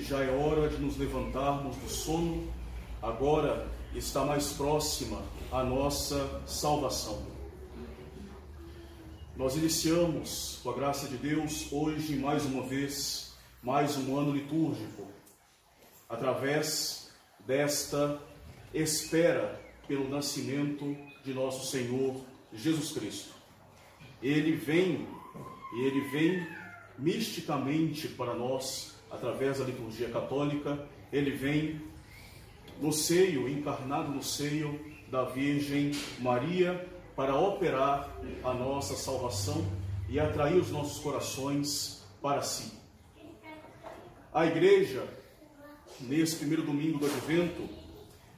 Que já é hora de nos levantarmos do sono, agora está mais próxima a nossa salvação. Nós iniciamos, com a graça de Deus, hoje mais uma vez, mais um ano litúrgico, através desta espera pelo nascimento de nosso Senhor Jesus Cristo. Ele vem, e ele vem misticamente para nós, através da liturgia católica, ele vem no seio, encarnado no seio da Virgem Maria, para operar a nossa salvação e atrair os nossos corações para si. A igreja, nesse primeiro domingo do advento,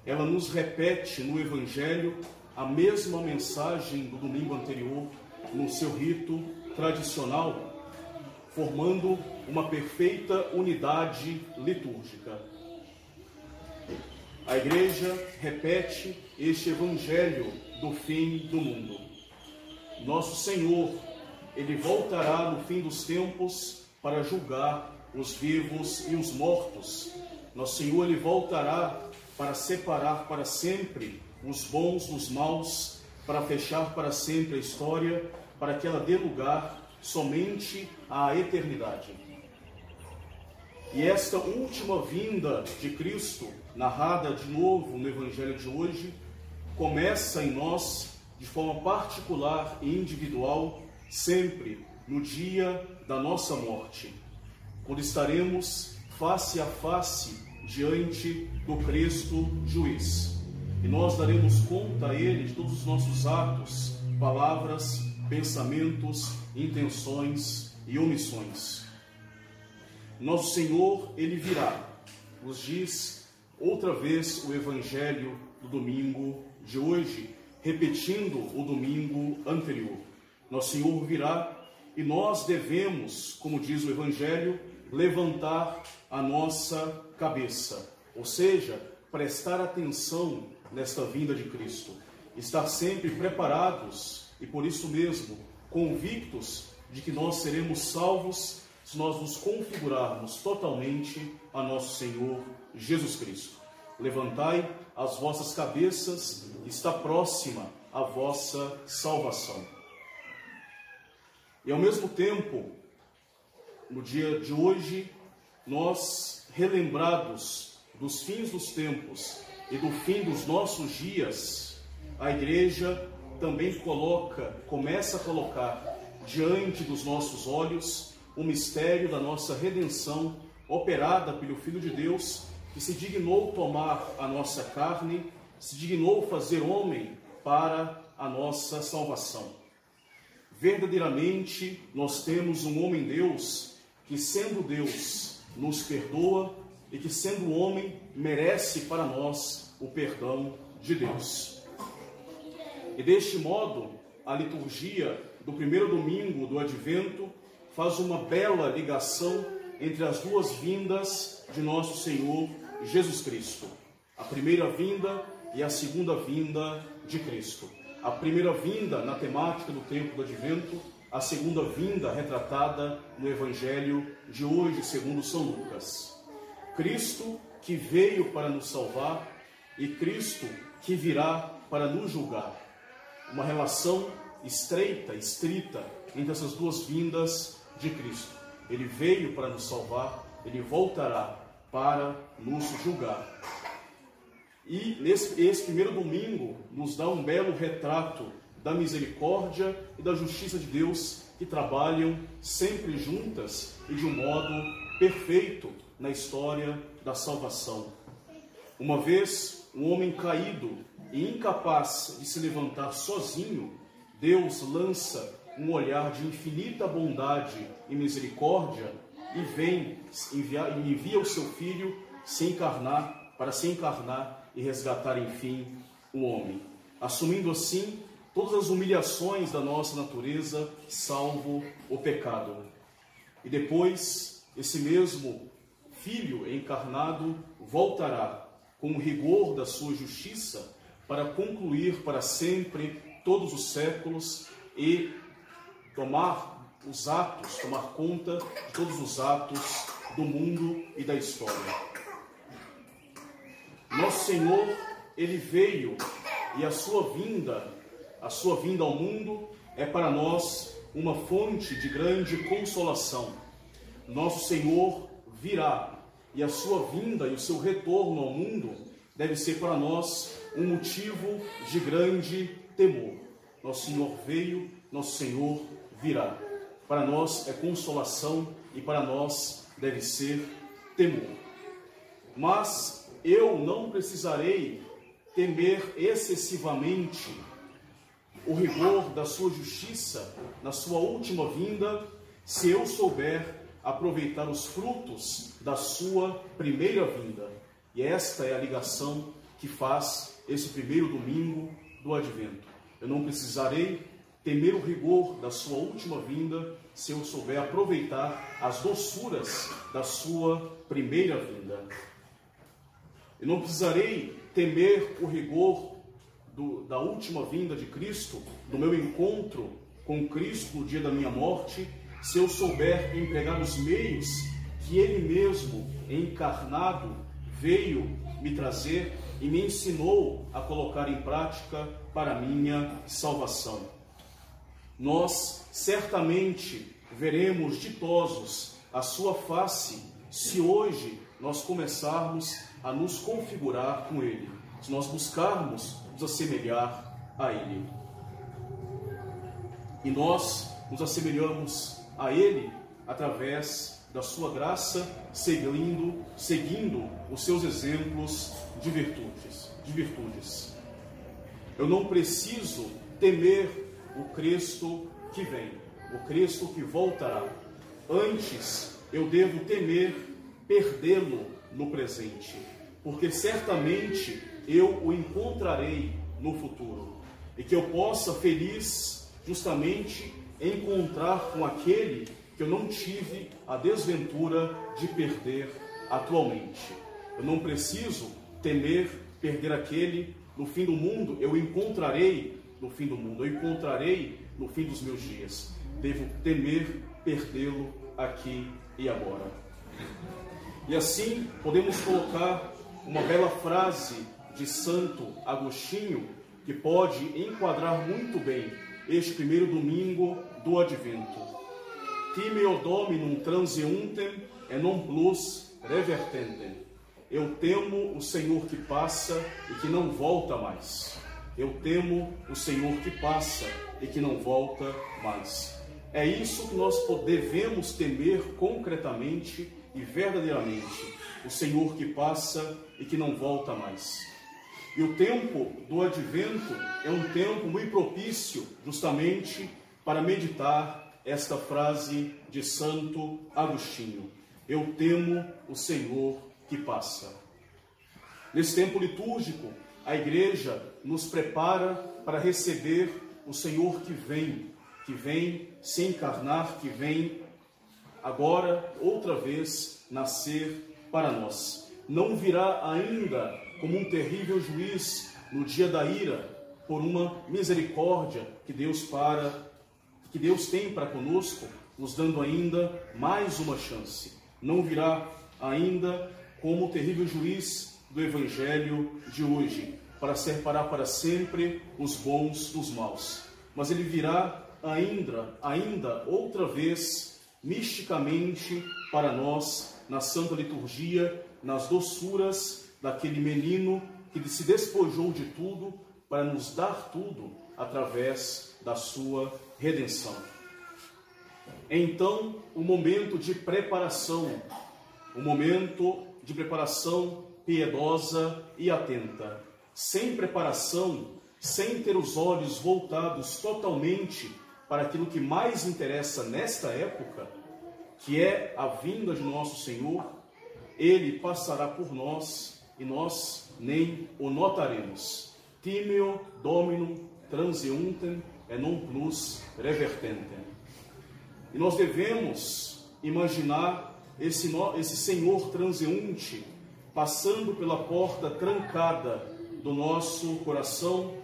ela nos repete no Evangelho a mesma mensagem do domingo anterior, no seu rito tradicional, formando uma perfeita unidade litúrgica. A igreja repete este evangelho do fim do mundo. Nosso Senhor, ele voltará no fim dos tempos para julgar os vivos e os mortos. Nosso Senhor, ele voltará para separar para sempre os bons dos maus, para fechar para sempre a história, para que ela dê lugar somente à eternidade. E esta última vinda de Cristo, narrada de novo no Evangelho de hoje, começa em nós de forma particular e individual, sempre no dia da nossa morte, quando estaremos face a face diante do Cristo juiz. E nós daremos conta a Ele de todos os nossos atos, palavras, pensamentos intenções e omissões. Nosso Senhor, Ele virá, nos diz outra vez o Evangelho do domingo de hoje, repetindo o domingo anterior. Nosso Senhor virá e nós devemos, como diz o Evangelho, levantar a nossa cabeça, ou seja, prestar atenção nesta vinda de Cristo, estar sempre preparados e por isso mesmo convictos de que nós seremos salvos se nós nos configurarmos totalmente a nosso Senhor Jesus Cristo. Levantai as vossas cabeças, está próxima a vossa salvação. E ao mesmo tempo, no dia de hoje, nós, relembrados dos fins dos tempos e do fim dos nossos dias, a igreja também coloca, começa a colocar diante dos nossos olhos o mistério da nossa redenção operada pelo Filho de Deus, que se dignou tomar a nossa carne, se dignou fazer homem para a nossa salvação. Verdadeiramente, nós temos um homem Deus que, sendo Deus, nos perdoa e que, sendo homem, merece para nós o perdão de Deus. E deste modo, a liturgia do primeiro domingo do advento faz uma bela ligação entre as duas vindas de nosso Senhor Jesus Cristo. A primeira vinda e a segunda vinda de Cristo. A primeira vinda na temática do tempo do advento, a segunda vinda retratada no evangelho de hoje, segundo São Lucas. Cristo que veio para nos salvar e Cristo que virá para nos julgar uma relação estreita, estrita entre essas duas vindas de Cristo. Ele veio para nos salvar, ele voltará para nos julgar. E nesse, esse primeiro domingo nos dá um belo retrato da misericórdia e da justiça de Deus que trabalham sempre juntas e de um modo perfeito na história da salvação. Uma vez um homem caído e incapaz de se levantar sozinho, Deus lança um olhar de infinita bondade e misericórdia e vem enviar, envia o seu filho se encarnar para se encarnar e resgatar enfim o homem, assumindo assim todas as humilhações da nossa natureza, salvo o pecado. E depois esse mesmo filho encarnado voltará com o rigor da sua justiça para concluir para sempre todos os séculos e tomar os atos, tomar conta de todos os atos do mundo e da história. Nosso Senhor, ele veio e a sua vinda, a sua vinda ao mundo é para nós uma fonte de grande consolação. Nosso Senhor virá e a sua vinda e o seu retorno ao mundo deve ser para nós um motivo de grande temor. Nosso Senhor veio, nosso Senhor virá. Para nós é consolação e para nós deve ser temor. Mas eu não precisarei temer excessivamente o rigor da sua justiça na sua última vinda, se eu souber aproveitar os frutos da sua primeira vinda. E esta é a ligação que faz esse primeiro domingo do advento. Eu não precisarei temer o rigor da sua última vinda se eu souber aproveitar as doçuras da sua primeira vinda. Eu não precisarei temer o rigor do, da última vinda de Cristo, do meu encontro com Cristo no dia da minha morte, se eu souber empregar os meios que Ele mesmo, encarnado, veio me trazer e me ensinou a colocar em prática para minha salvação. Nós certamente veremos ditosos a sua face se hoje nós começarmos a nos configurar com Ele, se nós buscarmos nos assemelhar a Ele. E nós nos assemelhamos a Ele através da sua graça, seguindo, seguindo os seus exemplos de virtudes, de virtudes. Eu não preciso temer o Cristo que vem, o Cristo que voltará. Antes, eu devo temer perdê-lo no presente, porque certamente eu o encontrarei no futuro e que eu possa feliz justamente encontrar com aquele que eu não tive a desventura de perder atualmente. Eu não preciso temer perder aquele no fim do mundo, eu encontrarei no fim do mundo, eu encontrarei no fim dos meus dias. Devo temer perdê-lo aqui e agora. E assim podemos colocar uma bela frase de Santo Agostinho que pode enquadrar muito bem este primeiro domingo do Advento. Timeo dominum transeuntem e non plus revertentem. Eu temo o Senhor que passa e que não volta mais. Eu temo o Senhor que passa e que não volta mais. É isso que nós devemos temer concretamente e verdadeiramente. O Senhor que passa e que não volta mais. E o tempo do advento é um tempo muito propício, justamente, para meditar esta frase de Santo Agostinho: Eu temo o Senhor que passa. Nesse tempo litúrgico, a igreja nos prepara para receber o Senhor que vem, que vem se encarnar, que vem agora, outra vez, nascer para nós. Não virá ainda como um terrível juiz no dia da ira, por uma misericórdia que Deus para que Deus tem para conosco, nos dando ainda mais uma chance. Não virá ainda como o terrível juiz do evangelho de hoje, para separar para sempre os bons dos maus. Mas ele virá ainda, ainda outra vez misticamente para nós na santa liturgia, nas doçuras daquele menino que se despojou de tudo para nos dar tudo através da sua redenção. Então, o momento de preparação, o momento de preparação piedosa e atenta. Sem preparação, sem ter os olhos voltados totalmente para aquilo que mais interessa nesta época, que é a vinda de nosso Senhor, ele passará por nós e nós nem o notaremos. Timeo dominum transeuntem e non plus revertentem. E nós devemos imaginar esse, esse Senhor transeunte passando pela porta trancada do nosso coração,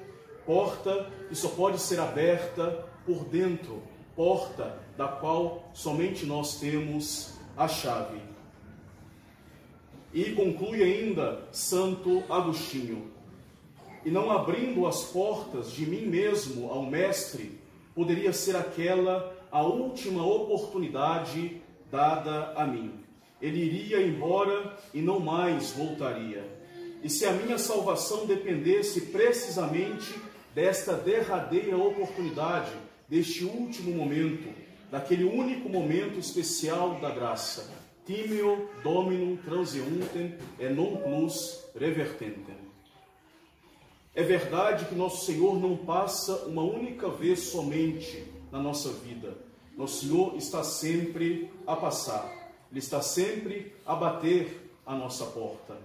porta que só pode ser aberta por dentro, porta da qual somente nós temos a chave. E conclui ainda Santo Agostinho: E não abrindo as portas de mim mesmo ao Mestre, poderia ser aquela a última oportunidade dada a mim. Ele iria embora e não mais voltaria. E se a minha salvação dependesse precisamente desta derradeira oportunidade, deste último momento, daquele único momento especial da graça, timeo dominum transeuntem e non plus revertentem. É verdade que nosso Senhor não passa uma única vez somente na nossa vida. Nosso Senhor está sempre a passar. Ele está sempre a bater a nossa porta.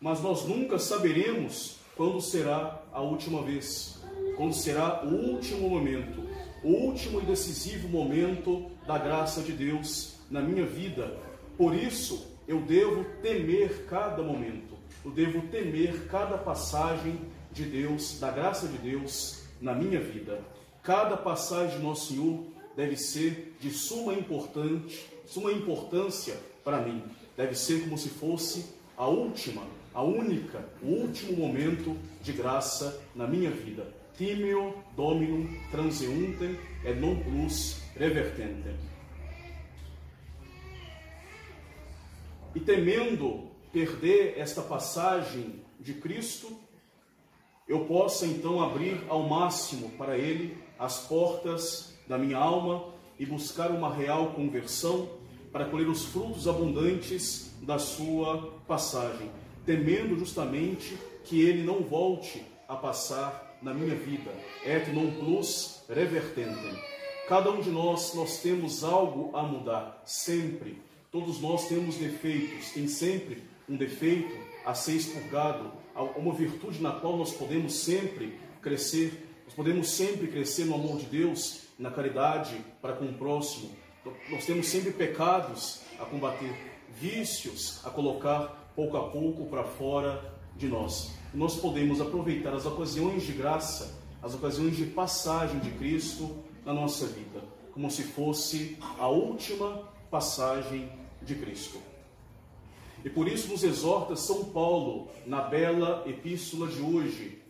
Mas nós nunca saberemos quando será a última vez, quando será o último momento, o último e decisivo momento da graça de Deus na minha vida. Por isso, eu devo temer cada momento, eu devo temer cada passagem de Deus, da graça de Deus na minha vida. Cada passagem de Nosso Senhor deve ser de suma, importante, suma importância para mim. Deve ser como se fosse a última, a única, o último momento de graça na minha vida. Timeo dominum transeuntem et non plus revertentem. E temendo perder esta passagem de Cristo, eu possa então abrir ao máximo para Ele as portas da minha alma e buscar uma real conversão para colher os frutos abundantes da sua passagem, temendo justamente que ele não volte a passar na minha vida. Et non plus revertentem. Cada um de nós, nós temos algo a mudar, sempre. Todos nós temos defeitos, tem sempre um defeito a ser expurgado, uma virtude na qual nós podemos sempre crescer, nós podemos sempre crescer no amor de Deus, na caridade para com o próximo. Nós temos sempre pecados a combater, vícios a colocar pouco a pouco para fora de nós. Nós podemos aproveitar as ocasiões de graça, as ocasiões de passagem de Cristo na nossa vida, como se fosse a última passagem de Cristo. E por isso nos exorta São Paulo na bela epístola de hoje.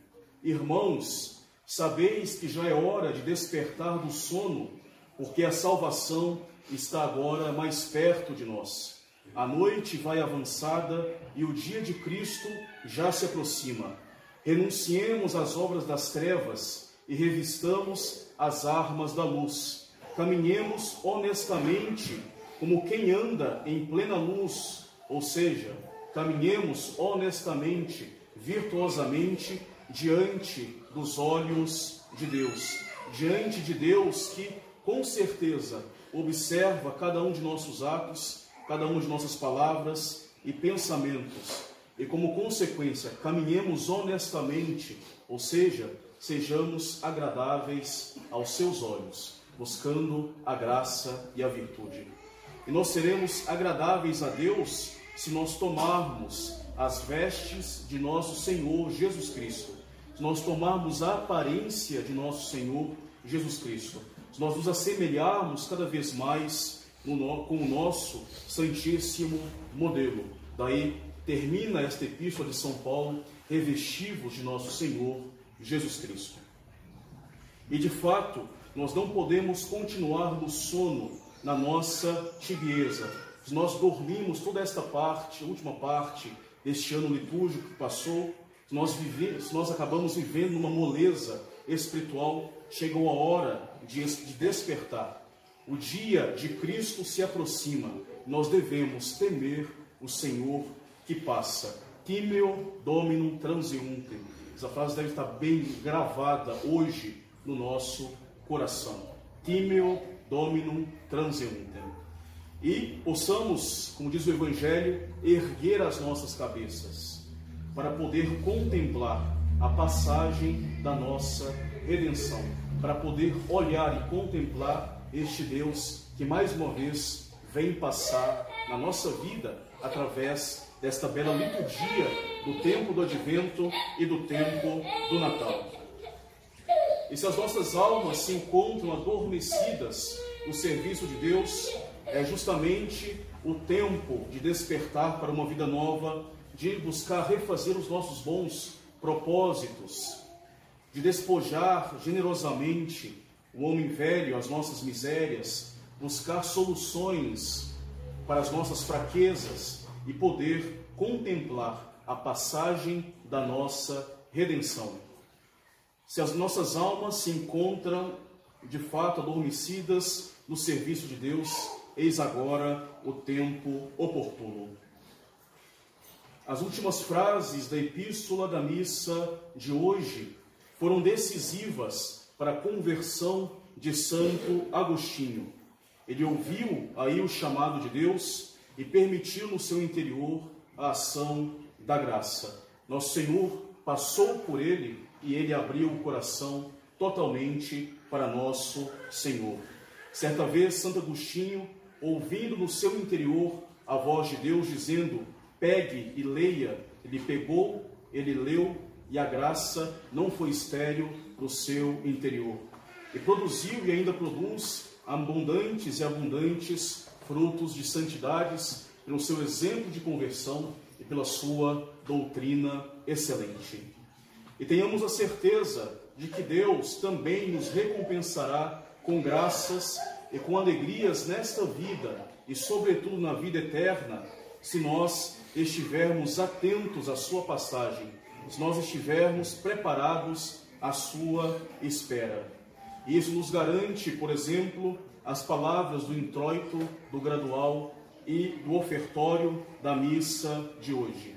Irmãos, sabeis que já é hora de despertar do sono, porque a salvação está agora mais perto de nós. A noite vai avançada e o dia de Cristo já se aproxima. Renunciemos às obras das trevas e revistamos as armas da luz. Caminhemos honestamente como quem anda em plena luz ou seja, caminhemos honestamente, virtuosamente diante dos olhos de Deus, diante de Deus que com certeza observa cada um de nossos atos, cada uma de nossas palavras e pensamentos. E como consequência, caminhemos honestamente, ou seja, sejamos agradáveis aos seus olhos, buscando a graça e a virtude. E nós seremos agradáveis a Deus se nós tomarmos as vestes de nosso Senhor Jesus Cristo, se nós tomarmos a aparência de nosso Senhor Jesus Cristo, se nós nos assemelharmos cada vez mais com o nosso Santíssimo modelo. Daí termina esta epístola de São Paulo, revestivos de nosso Senhor Jesus Cristo. E de fato, nós não podemos continuar no sono, na nossa tibieza, nós dormimos toda esta parte, última parte deste ano litúrgico que passou, nós, vivemos, nós acabamos vivendo numa moleza espiritual, chegou a hora de, de despertar. O dia de Cristo se aproxima. Nós devemos temer o Senhor que passa. Timeo dominum transeunte. Essa frase deve estar bem gravada hoje no nosso coração. Timeo dominum transeunte e possamos, como diz o Evangelho, erguer as nossas cabeças para poder contemplar a passagem da nossa redenção, para poder olhar e contemplar este Deus que mais uma vez vem passar na nossa vida através desta bela liturgia do tempo do advento e do tempo do Natal. E se as nossas almas se encontram adormecidas o serviço de Deus é justamente o tempo de despertar para uma vida nova, de buscar refazer os nossos bons propósitos, de despojar generosamente o homem velho, as nossas misérias, buscar soluções para as nossas fraquezas e poder contemplar a passagem da nossa redenção. Se as nossas almas se encontram de fato adormecidas no serviço de Deus, eis agora o tempo oportuno. As últimas frases da epístola da missa de hoje foram decisivas para a conversão de Santo Agostinho. Ele ouviu aí o chamado de Deus e permitiu no seu interior a ação da graça. Nosso Senhor passou por ele e ele abriu o coração totalmente para nosso Senhor. Certa vez, Santo Agostinho, ouvindo no seu interior a voz de Deus dizendo: Pegue e leia, ele pegou, ele leu e a graça não foi estéril no seu interior. E produziu e ainda produz abundantes e abundantes frutos de santidades pelo seu exemplo de conversão e pela sua doutrina excelente. E tenhamos a certeza de que Deus também nos recompensará com graças e com alegrias nesta vida e, sobretudo, na vida eterna, se nós estivermos atentos à Sua passagem, se nós estivermos preparados à Sua espera. Isso nos garante, por exemplo, as palavras do introito, do gradual e do ofertório da missa de hoje.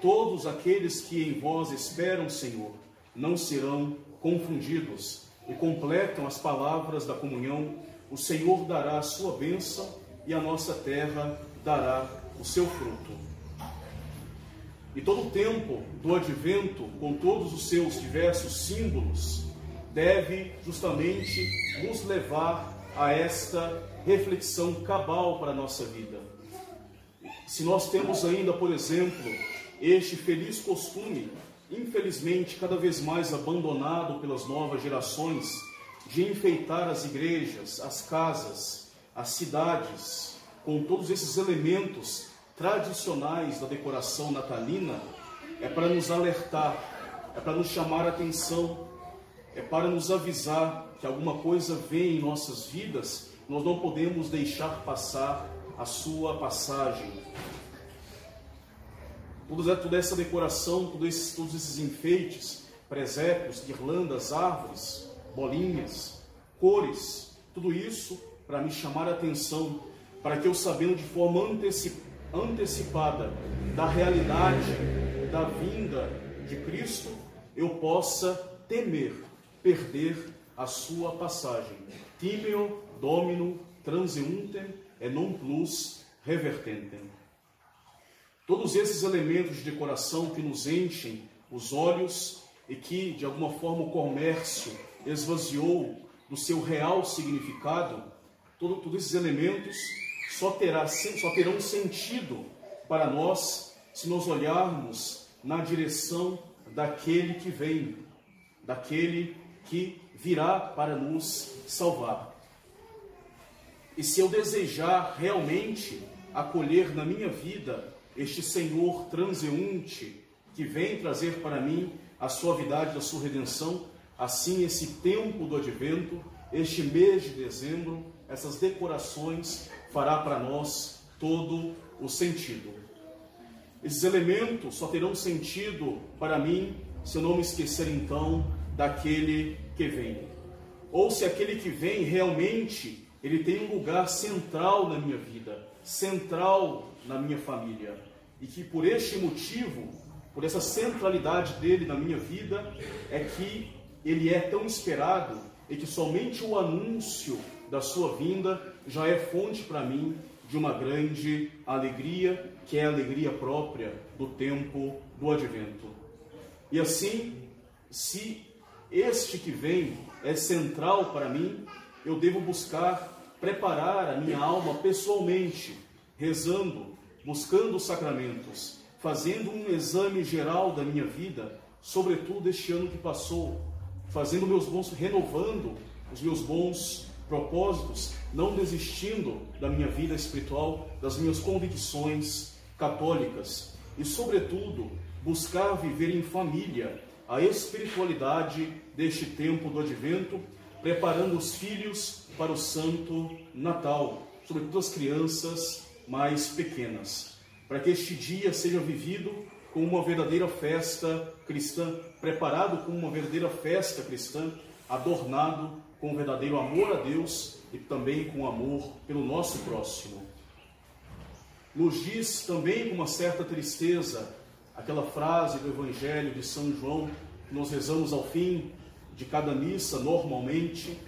Todos aqueles que em vós esperam, Senhor, não serão confundidos e completam as palavras da comunhão. O Senhor dará a sua bênção e a nossa terra dará o seu fruto. E todo o tempo do advento, com todos os seus diversos símbolos, deve justamente nos levar a esta reflexão cabal para a nossa vida. Se nós temos ainda, por exemplo, este feliz costume, infelizmente cada vez mais abandonado pelas novas gerações, de enfeitar as igrejas, as casas, as cidades, com todos esses elementos tradicionais da decoração natalina, é para nos alertar, é para nos chamar a atenção é para nos avisar que alguma coisa vem em nossas vidas, nós não podemos deixar passar a sua passagem. Toda essa decoração, todos esses, todos esses enfeites, presépios, guirlandas, árvores, bolinhas, cores, tudo isso para me chamar a atenção, para que eu sabendo de forma antecipada da realidade da vinda de Cristo, eu possa temer perder a sua passagem. Timeo domino transeuntem e non plus revertentem. Todos esses elementos de decoração que nos enchem os olhos e que, de alguma forma, o comércio esvaziou do seu real significado, todo, todos esses elementos só, terá, só terão sentido para nós se nós olharmos na direção daquele que vem, daquele que virá para nos salvar. E se eu desejar realmente acolher na minha vida este Senhor transeunte que vem trazer para mim a suavidade da sua redenção, assim esse tempo do advento, este mês de dezembro, essas decorações fará para nós todo o sentido. Esses elementos só terão sentido para mim se eu não me esquecer então daquele que vem. Ou se aquele que vem realmente ele tem um lugar central na minha vida, central na minha família, e que por este motivo, por essa centralidade dele na minha vida, é que ele é tão esperado e que somente o anúncio da sua vinda já é fonte para mim de uma grande alegria, que é a alegria própria do tempo do advento. E assim, se este que vem é central para mim, eu devo buscar preparar a minha alma pessoalmente, rezando, buscando os sacramentos, fazendo um exame geral da minha vida, sobretudo este ano que passou, fazendo meus bons, renovando os meus bons propósitos, não desistindo da minha vida espiritual, das minhas convicções católicas e, sobretudo, buscar viver em família a espiritualidade deste tempo do advento, preparando os filhos para o santo Natal, sobretudo as crianças mais pequenas, para que este dia seja vivido como uma verdadeira festa cristã, preparado como uma verdadeira festa cristã, adornado com verdadeiro amor a Deus e também com amor pelo nosso próximo. Diz também com uma certa tristeza aquela frase do Evangelho de São João que nós rezamos ao fim de cada missa normalmente.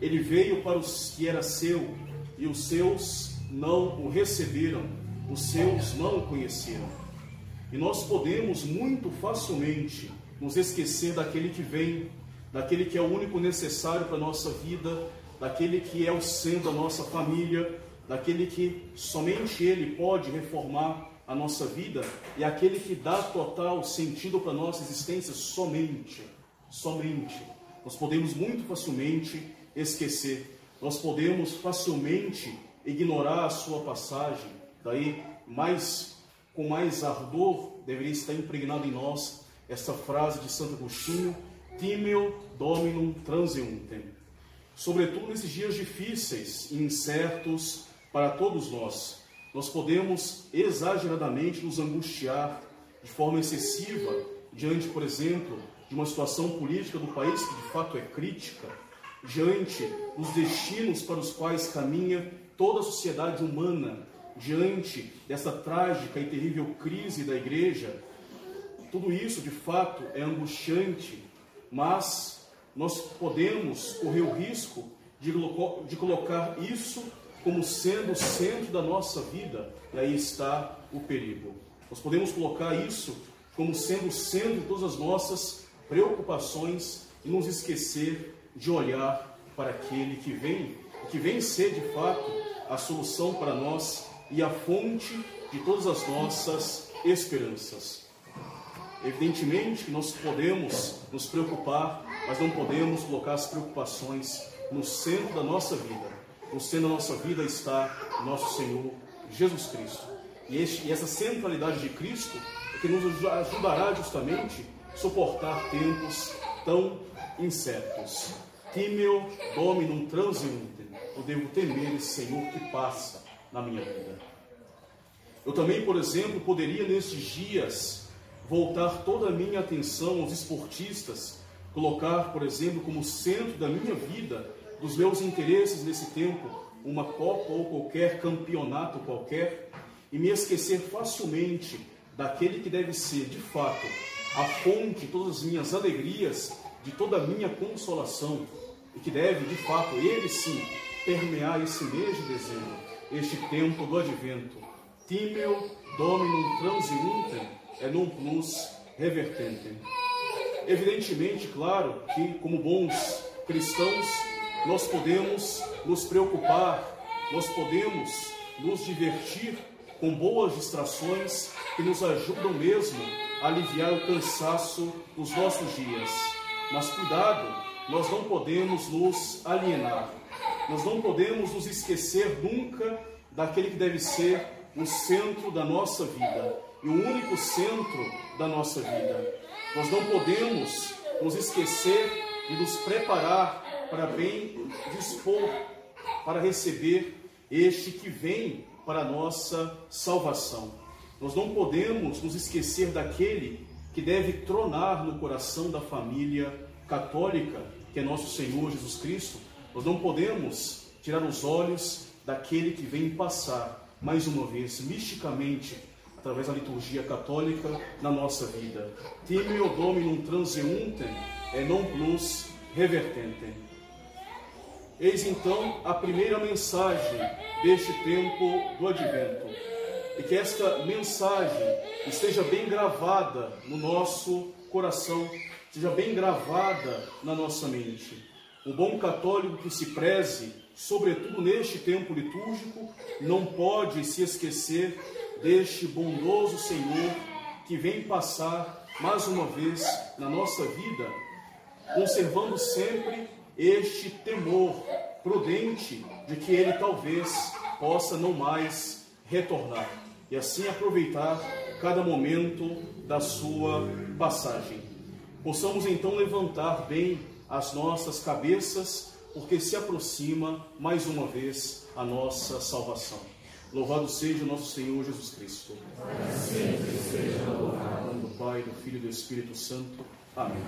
Ele veio para os que era seu e os seus não o receberam, os seus não o conheceram. E nós podemos muito facilmente nos esquecer daquele que vem, daquele que é o único necessário para a nossa vida, daquele que é o centro da nossa família, daquele que somente ele pode reformar a nossa vida e aquele que dá total sentido para a nossa existência somente, somente. Nós podemos muito facilmente esquecer, nós podemos facilmente ignorar a sua passagem, daí mais com mais ardor deveria estar impregnado em nós essa frase de Santo Agostinho, timeo dominum transeuntem. Sobretudo nesses dias difíceis e incertos para todos nós, nós podemos exageradamente nos angustiar de forma excessiva diante, por exemplo, de uma situação política do país que de fato é crítica, diante dos destinos para os quais caminha toda a sociedade humana, diante dessa trágica e terrível crise da igreja, tudo isso de fato é angustiante, mas nós podemos correr o risco de, de colocar isso como sendo o centro da nossa vida, e aí está o perigo. Nós podemos colocar isso como sendo o centro de todas as nossas preocupações e nos esquecer de olhar para aquele que vem, que vem ser de fato a solução para nós e a fonte de todas as nossas esperanças. Evidentemente que nós podemos nos preocupar, mas não podemos colocar as preocupações no centro da nossa vida no centro da nossa vida está nosso Senhor Jesus Cristo. E, este, e essa centralidade de Cristo é que nos ajudará justamente a suportar tempos tão incertos. Timeo dominum transiuntem. Eu devo temer esse Senhor que passa na minha vida. Eu também, por exemplo, poderia nestes dias voltar toda a minha atenção aos esportistas, colocar, por exemplo, como centro da minha vida dos meus interesses nesse tempo, uma Copa ou qualquer campeonato qualquer, e me esquecer facilmente daquele que deve ser, de fato, a fonte de todas as minhas alegrias, de toda a minha consolação, e que deve, de fato, ele sim, permear esse mês de dezembro, este tempo do advento. Timeo dominum transiuntem e non plus revertentem. Evidentemente, claro, que como bons cristãos, nós podemos nos preocupar, nós podemos nos divertir com boas distrações que nos ajudam mesmo a aliviar o cansaço dos nossos dias. Mas cuidado, nós não podemos nos alienar, nós não podemos nos esquecer nunca daquele que deve ser o centro da nossa vida e o único centro da nossa vida. Nós não podemos nos esquecer e nos preparar para bem dispor para receber este que vem para a nossa salvação. Nós não podemos nos esquecer daquele que deve tronar no coração da família católica, que é nosso Senhor Jesus Cristo. Nós não podemos tirar os olhos daquele que vem passar, mais uma vez, misticamente, através da liturgia católica, na nossa vida. Timeo Dominum transeuntem e non plus revertentem. Eis então a primeira mensagem deste tempo do advento. E que esta mensagem esteja bem gravada no nosso coração, esteja bem gravada na nossa mente. Um bom católico que se preze, sobretudo neste tempo litúrgico, não pode se esquecer deste bondoso Senhor que vem passar mais uma vez na nossa vida, conservando sempre este temor, prudente de que ele talvez possa não mais retornar e assim aproveitar cada momento da sua passagem. Possamos então levantar bem as nossas cabeças, porque se aproxima mais uma vez a nossa salvação. Louvado seja o nosso Senhor Jesus Cristo. Para sempre seja louvado. Do Pai, do Filho e do Espírito Santo. Amém.